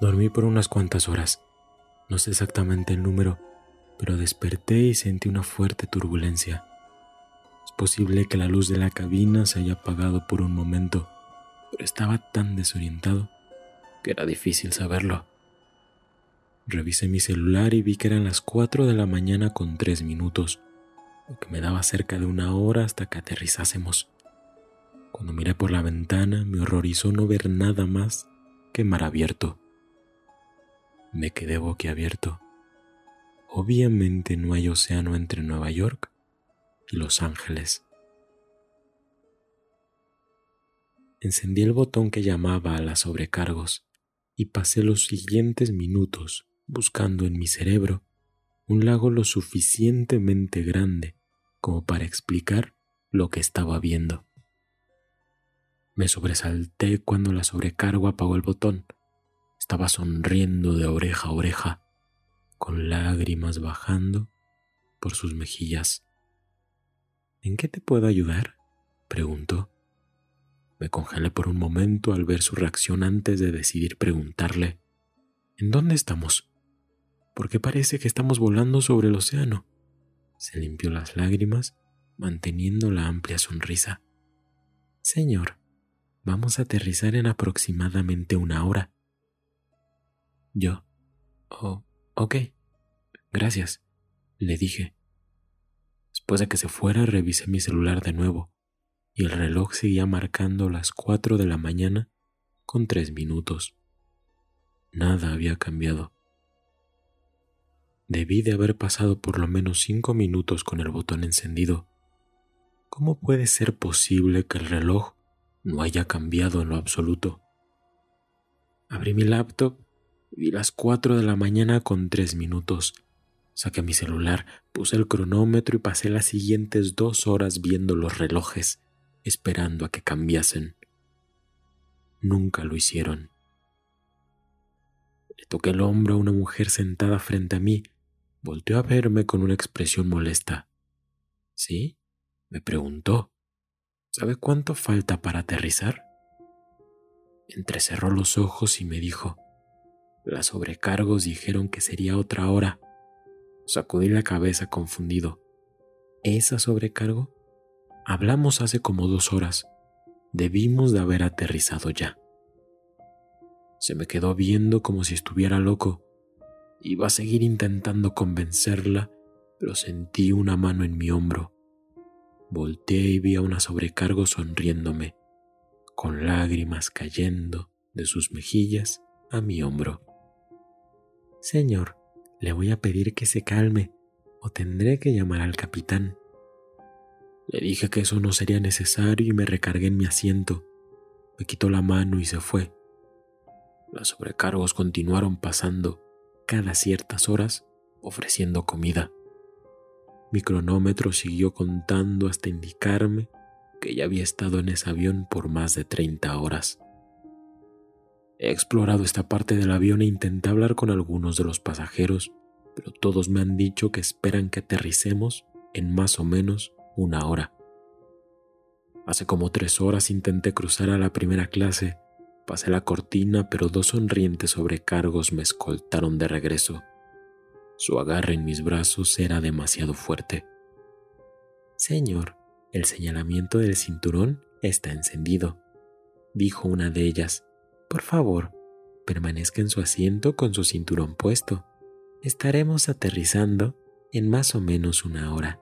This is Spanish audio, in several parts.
Dormí por unas cuantas horas. No sé exactamente el número, pero desperté y sentí una fuerte turbulencia. Es posible que la luz de la cabina se haya apagado por un momento, pero estaba tan desorientado que era difícil saberlo. Revisé mi celular y vi que eran las 4 de la mañana con 3 minutos, lo que me daba cerca de una hora hasta que aterrizásemos. Cuando miré por la ventana me horrorizó no ver nada más que mar abierto. Me quedé boquiabierto. Obviamente no hay océano entre Nueva York y Los Ángeles. Encendí el botón que llamaba a las sobrecargos y pasé los siguientes minutos buscando en mi cerebro un lago lo suficientemente grande como para explicar lo que estaba viendo. Me sobresalté cuando la sobrecargo apagó el botón. Estaba sonriendo de oreja a oreja, con lágrimas bajando por sus mejillas. ¿En qué te puedo ayudar? preguntó. Me congelé por un momento al ver su reacción antes de decidir preguntarle, ¿En dónde estamos? porque parece que estamos volando sobre el océano. Se limpió las lágrimas, manteniendo la amplia sonrisa. Señor, vamos a aterrizar en aproximadamente una hora. Yo. Oh, ok. Gracias, le dije. Después de que se fuera, revisé mi celular de nuevo, y el reloj seguía marcando las cuatro de la mañana con tres minutos. Nada había cambiado. Debí de haber pasado por lo menos cinco minutos con el botón encendido. ¿Cómo puede ser posible que el reloj no haya cambiado en lo absoluto? Abrí mi laptop vi las cuatro de la mañana con tres minutos. Saqué mi celular, puse el cronómetro y pasé las siguientes dos horas viendo los relojes, esperando a que cambiasen. Nunca lo hicieron. Le toqué el hombro a una mujer sentada frente a mí Volteó a verme con una expresión molesta. ¿Sí? me preguntó. ¿Sabe cuánto falta para aterrizar? Entrecerró los ojos y me dijo, las sobrecargos dijeron que sería otra hora. Sacudí la cabeza confundido. ¿Esa sobrecargo? Hablamos hace como dos horas. Debimos de haber aterrizado ya. Se me quedó viendo como si estuviera loco Iba a seguir intentando convencerla, pero sentí una mano en mi hombro. Volteé y vi a una sobrecargo sonriéndome, con lágrimas cayendo de sus mejillas a mi hombro. Señor, le voy a pedir que se calme o tendré que llamar al capitán. Le dije que eso no sería necesario y me recargué en mi asiento. Me quitó la mano y se fue. Las sobrecargos continuaron pasando cada ciertas horas ofreciendo comida. Mi cronómetro siguió contando hasta indicarme que ya había estado en ese avión por más de 30 horas. He explorado esta parte del avión e intenté hablar con algunos de los pasajeros, pero todos me han dicho que esperan que aterricemos en más o menos una hora. Hace como tres horas intenté cruzar a la primera clase Pasé la cortina, pero dos sonrientes sobrecargos me escoltaron de regreso. Su agarre en mis brazos era demasiado fuerte. Señor, el señalamiento del cinturón está encendido, dijo una de ellas. Por favor, permanezca en su asiento con su cinturón puesto. Estaremos aterrizando en más o menos una hora.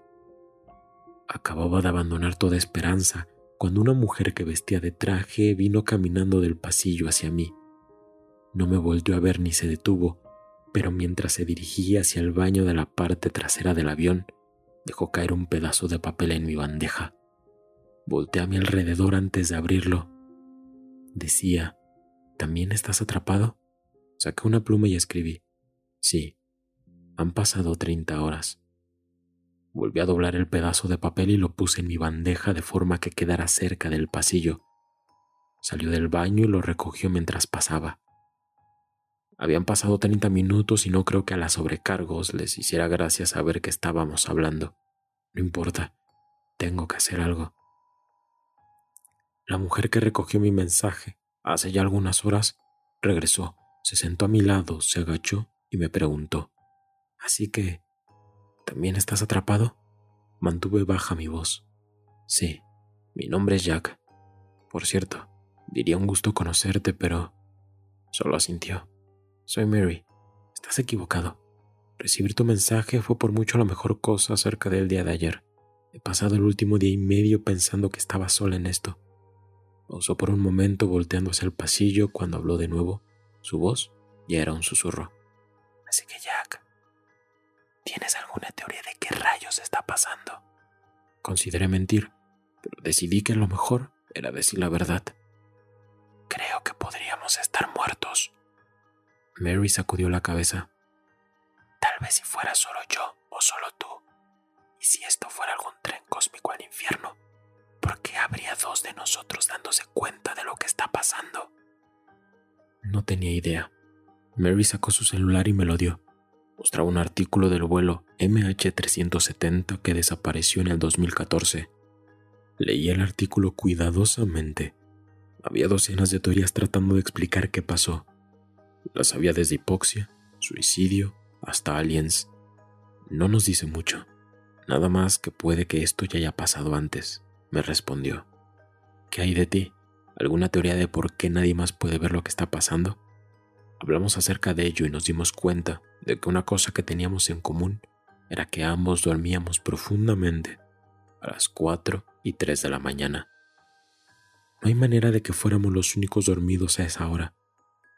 Acababa de abandonar toda esperanza cuando una mujer que vestía de traje vino caminando del pasillo hacia mí. No me volvió a ver ni se detuvo, pero mientras se dirigía hacia el baño de la parte trasera del avión, dejó caer un pedazo de papel en mi bandeja. Volté a mi alrededor antes de abrirlo. Decía, ¿también estás atrapado? Saqué una pluma y escribí, sí, han pasado treinta horas. Volví a doblar el pedazo de papel y lo puse en mi bandeja de forma que quedara cerca del pasillo. Salió del baño y lo recogió mientras pasaba. Habían pasado 30 minutos y no creo que a las sobrecargos les hiciera gracia saber que estábamos hablando. No importa, tengo que hacer algo. La mujer que recogió mi mensaje hace ya algunas horas regresó, Se sentó a mi lado, se agachó y me preguntó, ¿Así que... ¿También estás atrapado? Mantuve baja mi voz. Sí, mi nombre es Jack. Por cierto, diría un gusto conocerte, pero... Solo asintió. Soy Mary. Estás equivocado. Recibir tu mensaje fue por mucho la mejor cosa acerca del día de ayer. He pasado el último día y medio pensando que estaba sola en esto. Pausó por un momento volteando hacia el pasillo cuando habló de nuevo. Su voz ya era un susurro. Así que Jack, ¿tienes alguna teoría de qué rayos está pasando? Consideré mentir, pero decidí que lo mejor era decir la verdad. Creo que podríamos estar muertos. Mary sacudió la cabeza. Tal vez si fuera solo yo o solo tú. Y si esto fuera algún tren cósmico al infierno, ¿por qué habría dos de nosotros dándose cuenta de lo que está pasando? No tenía idea. Mary sacó su celular y me lo dio. Mostraba un artículo del vuelo MH370 que desapareció en el 2014. Leí el artículo cuidadosamente. Había docenas de teorías tratando de explicar qué pasó. Las había desde hipoxia, suicidio, hasta aliens. No nos dice mucho. Nada más que puede que esto ya haya pasado antes, me respondió. ¿Qué hay de ti? ¿Alguna teoría de por qué nadie más puede ver lo que está pasando? Hablamos acerca de ello y nos dimos cuenta de que una cosa que teníamos en común era que ambos dormíamos profundamente a las 4 y 3 de la mañana. No hay manera de que fuéramos los únicos dormidos a esa hora.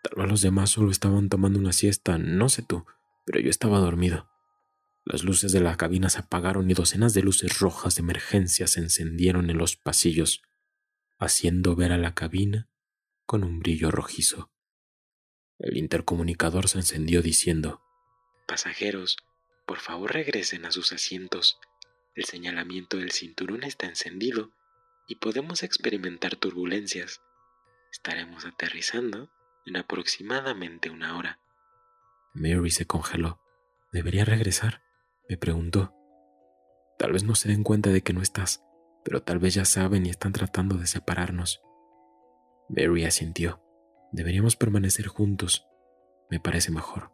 Tal vez los demás solo estaban tomando una siesta, no sé tú, pero yo estaba dormido. Las luces de la cabina se apagaron y docenas de luces rojas de emergencia se encendieron en los pasillos, haciendo ver a la cabina con un brillo rojizo. El intercomunicador se encendió diciendo, Pasajeros, por favor regresen a sus asientos. El señalamiento del cinturón está encendido y podemos experimentar turbulencias. Estaremos aterrizando en aproximadamente una hora. Mary se congeló. ¿Debería regresar? me preguntó. Tal vez no se den cuenta de que no estás, pero tal vez ya saben y están tratando de separarnos. Mary asintió. Deberíamos permanecer juntos. Me parece mejor.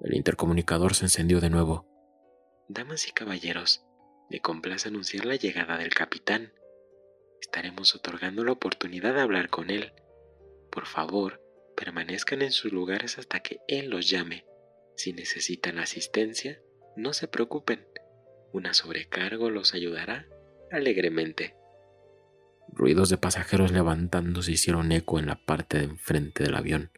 El intercomunicador se encendió de nuevo. Damas y caballeros, me complace anunciar la llegada del capitán. Estaremos otorgando la oportunidad de hablar con él. Por favor, permanezcan en sus lugares hasta que él los llame. Si necesitan asistencia, no se preocupen. Una sobrecargo los ayudará alegremente. Ruidos de pasajeros levantándose hicieron eco en la parte de enfrente del avión.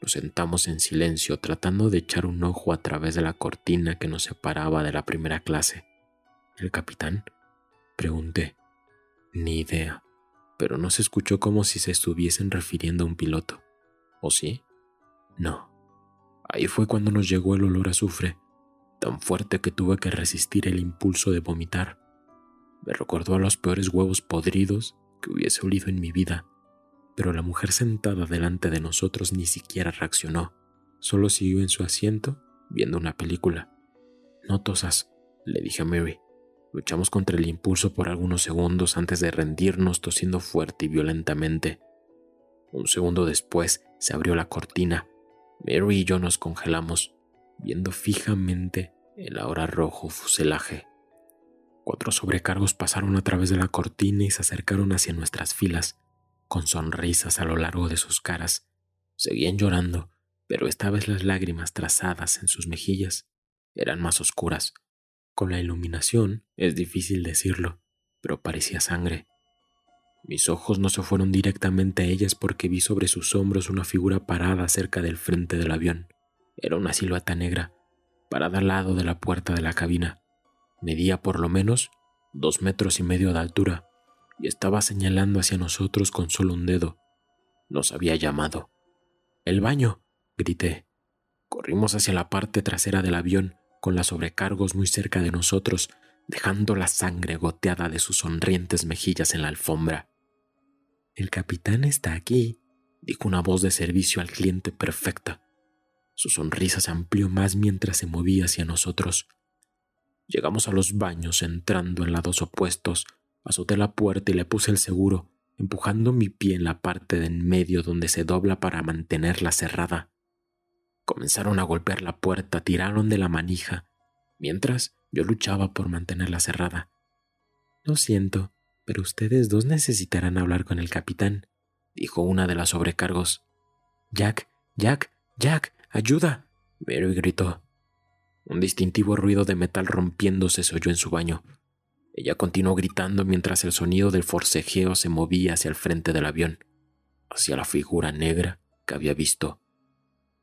Nos sentamos en silencio tratando de echar un ojo a través de la cortina que nos separaba de la primera clase. ¿El capitán? Pregunté. Ni idea, pero no se escuchó como si se estuviesen refiriendo a un piloto. ¿O sí? No. Ahí fue cuando nos llegó el olor a azufre, tan fuerte que tuve que resistir el impulso de vomitar. Me recordó a los peores huevos podridos que hubiese olido en mi vida, pero la mujer sentada delante de nosotros ni siquiera reaccionó, solo siguió en su asiento viendo una película. No tosas, le dije a Mary. Luchamos contra el impulso por algunos segundos antes de rendirnos tosiendo fuerte y violentamente. Un segundo después se abrió la cortina. Mary y yo nos congelamos, viendo fijamente el ahora rojo fuselaje. Cuatro sobrecargos pasaron a través de la cortina y se acercaron hacia nuestras filas, con sonrisas a lo largo de sus caras. Seguían llorando, pero esta vez las lágrimas trazadas en sus mejillas eran más oscuras. Con la iluminación es difícil decirlo, pero parecía sangre. Mis ojos no se fueron directamente a ellas porque vi sobre sus hombros una figura parada cerca del frente del avión. Era una silueta negra, parada al lado de la puerta de la cabina. Medía por lo menos dos metros y medio de altura y estaba señalando hacia nosotros con solo un dedo. Nos había llamado. ¡El baño! grité. Corrimos hacia la parte trasera del avión, con las sobrecargos muy cerca de nosotros, dejando la sangre goteada de sus sonrientes mejillas en la alfombra. El capitán está aquí, dijo una voz de servicio al cliente perfecta. Su sonrisa se amplió más mientras se movía hacia nosotros. Llegamos a los baños entrando en lados opuestos. Azoté la puerta y le puse el seguro, empujando mi pie en la parte de en medio donde se dobla para mantenerla cerrada. Comenzaron a golpear la puerta, tiraron de la manija, mientras yo luchaba por mantenerla cerrada. Lo siento, pero ustedes dos necesitarán hablar con el capitán, dijo una de las sobrecargos. Jack, Jack, Jack, ayuda. Mary gritó. Un distintivo ruido de metal rompiéndose se oyó en su baño. Ella continuó gritando mientras el sonido del forcejeo se movía hacia el frente del avión, hacia la figura negra que había visto.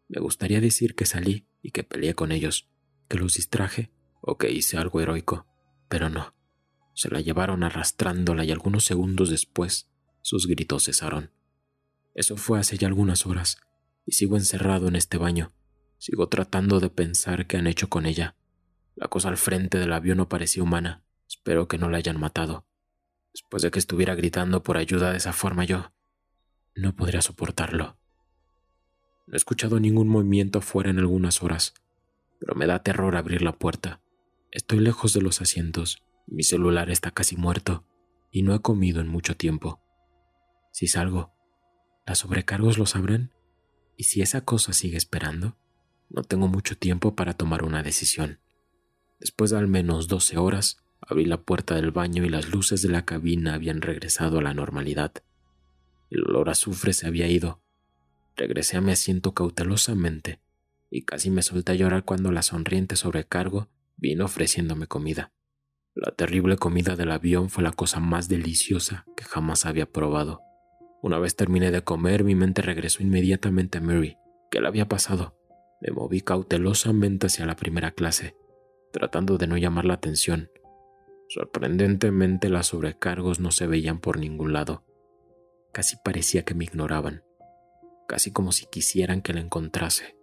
Me gustaría decir que salí y que peleé con ellos, que los distraje o que hice algo heroico, pero no. Se la llevaron arrastrándola y algunos segundos después sus gritos cesaron. Eso fue hace ya algunas horas, y sigo encerrado en este baño. Sigo tratando de pensar qué han hecho con ella. La cosa al frente del avión no parecía humana. Espero que no la hayan matado. Después de que estuviera gritando por ayuda de esa forma yo, no podría soportarlo. No he escuchado ningún movimiento afuera en algunas horas, pero me da terror abrir la puerta. Estoy lejos de los asientos, mi celular está casi muerto y no he comido en mucho tiempo. Si salgo, ¿las sobrecargos lo sabrán? Y si esa cosa sigue esperando, no tengo mucho tiempo para tomar una decisión. Después de al menos doce horas, abrí la puerta del baño y las luces de la cabina habían regresado a la normalidad. El olor a azufre se había ido. Regresé a mi asiento cautelosamente y casi me solté a llorar cuando la sonriente sobrecargo vino ofreciéndome comida. La terrible comida del avión fue la cosa más deliciosa que jamás había probado. Una vez terminé de comer, mi mente regresó inmediatamente a Mary. ¿Qué le había pasado? Me moví cautelosamente hacia la primera clase, tratando de no llamar la atención. Sorprendentemente las sobrecargos no se veían por ningún lado. Casi parecía que me ignoraban, casi como si quisieran que la encontrase.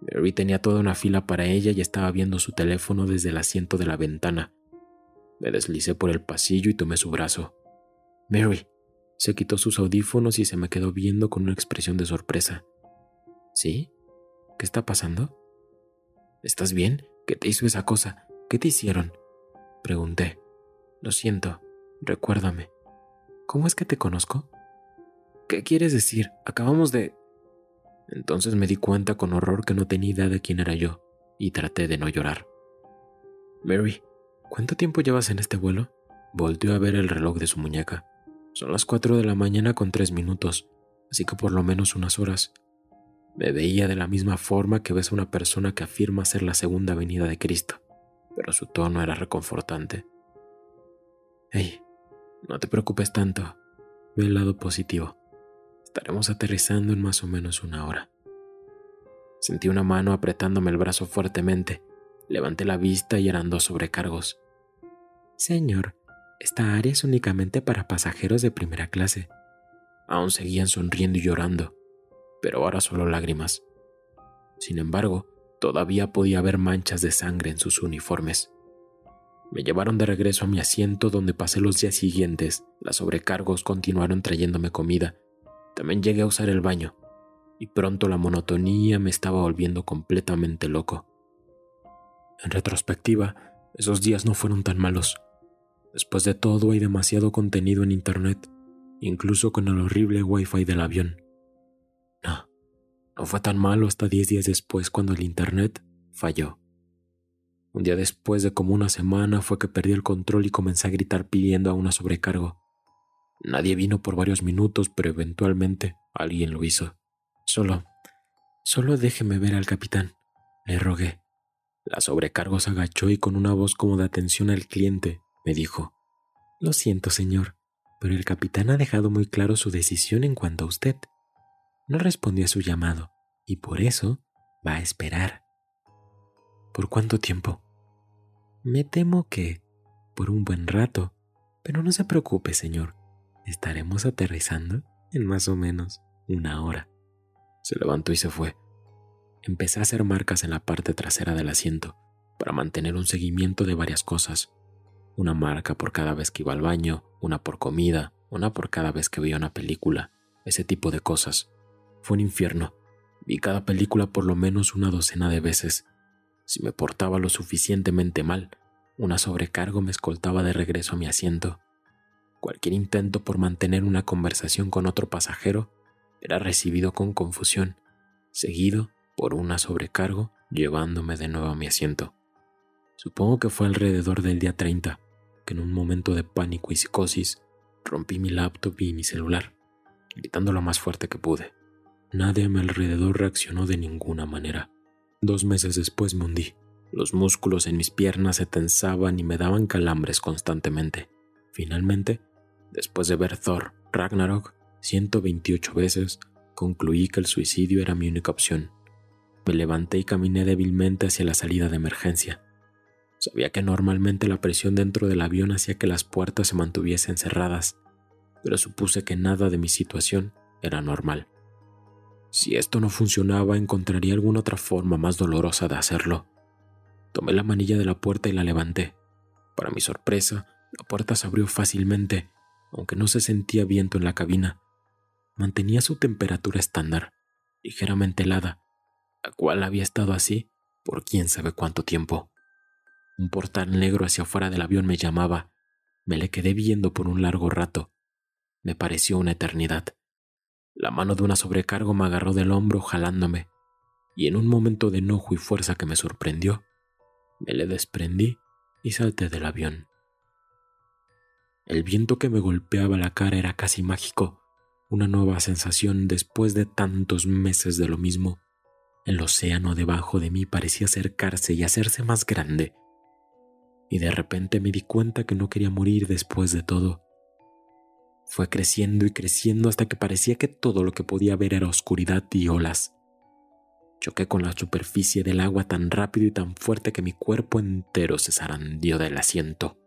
Mary tenía toda una fila para ella y estaba viendo su teléfono desde el asiento de la ventana. Me deslicé por el pasillo y tomé su brazo. Mary, se quitó sus audífonos y se me quedó viendo con una expresión de sorpresa. ¿Sí? ¿Qué está pasando? ¿Estás bien? ¿Qué te hizo esa cosa? ¿Qué te hicieron? Pregunté. Lo siento, recuérdame. ¿Cómo es que te conozco? ¿Qué quieres decir? Acabamos de... Entonces me di cuenta con horror que no tenía idea de quién era yo y traté de no llorar. Mary, ¿cuánto tiempo llevas en este vuelo? Volteó a ver el reloj de su muñeca. Son las cuatro de la mañana con tres minutos, así que por lo menos unas horas. Me veía de la misma forma que ves a una persona que afirma ser la segunda venida de Cristo, pero su tono era reconfortante. Hey, no te preocupes tanto. Ve el lado positivo. Estaremos aterrizando en más o menos una hora. Sentí una mano apretándome el brazo fuertemente. Levanté la vista y eran dos sobrecargos. Señor, esta área es únicamente para pasajeros de primera clase. Aún seguían sonriendo y llorando, pero ahora solo lágrimas. Sin embargo, todavía podía ver manchas de sangre en sus uniformes. Me llevaron de regreso a mi asiento donde pasé los días siguientes. Las sobrecargos continuaron trayéndome comida. También llegué a usar el baño, y pronto la monotonía me estaba volviendo completamente loco. En retrospectiva, esos días no fueron tan malos. Después de todo hay demasiado contenido en Internet, incluso con el horrible Wi-Fi del avión. Fue tan malo hasta 10 días después cuando el Internet falló. Un día después de como una semana fue que perdí el control y comencé a gritar pidiendo a una sobrecargo. Nadie vino por varios minutos, pero eventualmente alguien lo hizo. Solo, solo déjeme ver al capitán, le rogué. La sobrecargo se agachó y con una voz como de atención al cliente me dijo. Lo siento, señor, pero el capitán ha dejado muy claro su decisión en cuanto a usted. No respondió a su llamado, y por eso va a esperar. ¿Por cuánto tiempo? Me temo que por un buen rato, pero no se preocupe, señor. Estaremos aterrizando en más o menos una hora. Se levantó y se fue. Empecé a hacer marcas en la parte trasera del asiento para mantener un seguimiento de varias cosas una marca por cada vez que iba al baño, una por comida, una por cada vez que veía una película, ese tipo de cosas. Fue un infierno. Vi cada película por lo menos una docena de veces. Si me portaba lo suficientemente mal, una sobrecargo me escoltaba de regreso a mi asiento. Cualquier intento por mantener una conversación con otro pasajero era recibido con confusión, seguido por una sobrecargo llevándome de nuevo a mi asiento. Supongo que fue alrededor del día 30 que en un momento de pánico y psicosis rompí mi laptop y mi celular, gritando lo más fuerte que pude. Nadie a mi alrededor reaccionó de ninguna manera. Dos meses después me hundí. Los músculos en mis piernas se tensaban y me daban calambres constantemente. Finalmente, después de ver Thor Ragnarok 128 veces, concluí que el suicidio era mi única opción. Me levanté y caminé débilmente hacia la salida de emergencia. Sabía que normalmente la presión dentro del avión hacía que las puertas se mantuviesen cerradas, pero supuse que nada de mi situación era normal. Si esto no funcionaba, encontraría alguna otra forma más dolorosa de hacerlo. Tomé la manilla de la puerta y la levanté. Para mi sorpresa, la puerta se abrió fácilmente, aunque no se sentía viento en la cabina. Mantenía su temperatura estándar, ligeramente helada, la cual había estado así por quién sabe cuánto tiempo. Un portal negro hacia afuera del avión me llamaba. Me le quedé viendo por un largo rato. Me pareció una eternidad. La mano de una sobrecargo me agarró del hombro jalándome, y en un momento de enojo y fuerza que me sorprendió, me le desprendí y salté del avión. El viento que me golpeaba la cara era casi mágico, una nueva sensación después de tantos meses de lo mismo. El océano debajo de mí parecía acercarse y hacerse más grande, y de repente me di cuenta que no quería morir después de todo. Fue creciendo y creciendo hasta que parecía que todo lo que podía ver era oscuridad y olas. Choqué con la superficie del agua tan rápido y tan fuerte que mi cuerpo entero se zarandió del asiento.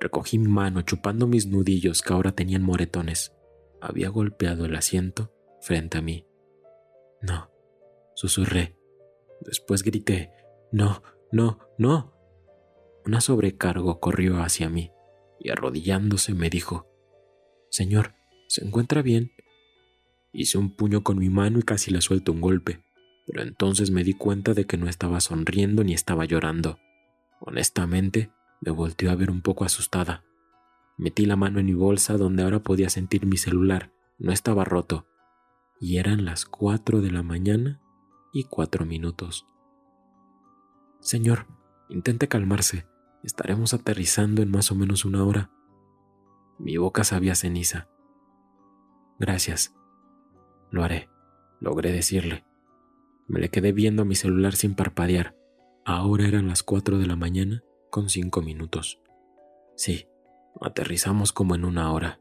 Recogí mi mano chupando mis nudillos que ahora tenían moretones. Había golpeado el asiento frente a mí. No, susurré. Después grité, no, no, no. Una sobrecargo corrió hacia mí y arrodillándose me dijo, Señor, ¿se encuentra bien? Hice un puño con mi mano y casi le suelto un golpe, pero entonces me di cuenta de que no estaba sonriendo ni estaba llorando. Honestamente, me volteó a ver un poco asustada. Metí la mano en mi bolsa donde ahora podía sentir mi celular. No estaba roto. Y eran las cuatro de la mañana y cuatro minutos. Señor, intente calmarse. Estaremos aterrizando en más o menos una hora. Mi boca sabía ceniza. Gracias. Lo haré, logré decirle. Me le quedé viendo a mi celular sin parpadear. Ahora eran las cuatro de la mañana con cinco minutos. Sí, aterrizamos como en una hora.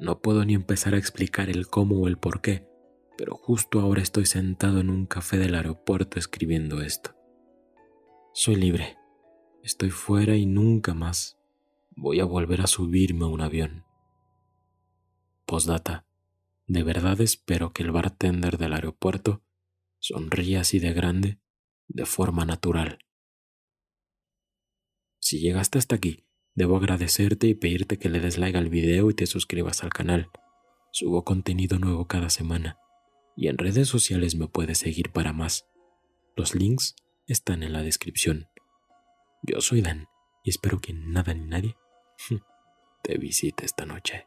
No puedo ni empezar a explicar el cómo o el por qué, pero justo ahora estoy sentado en un café del aeropuerto escribiendo esto. Soy libre. Estoy fuera y nunca más voy a volver a subirme a un avión. Postdata. De verdad espero que el bartender del aeropuerto sonría así de grande de forma natural. Si llegaste hasta aquí, debo agradecerte y pedirte que le des like al video y te suscribas al canal. Subo contenido nuevo cada semana y en redes sociales me puedes seguir para más. Los links están en la descripción. Yo soy Dan y espero que nada ni nadie te visite esta noche.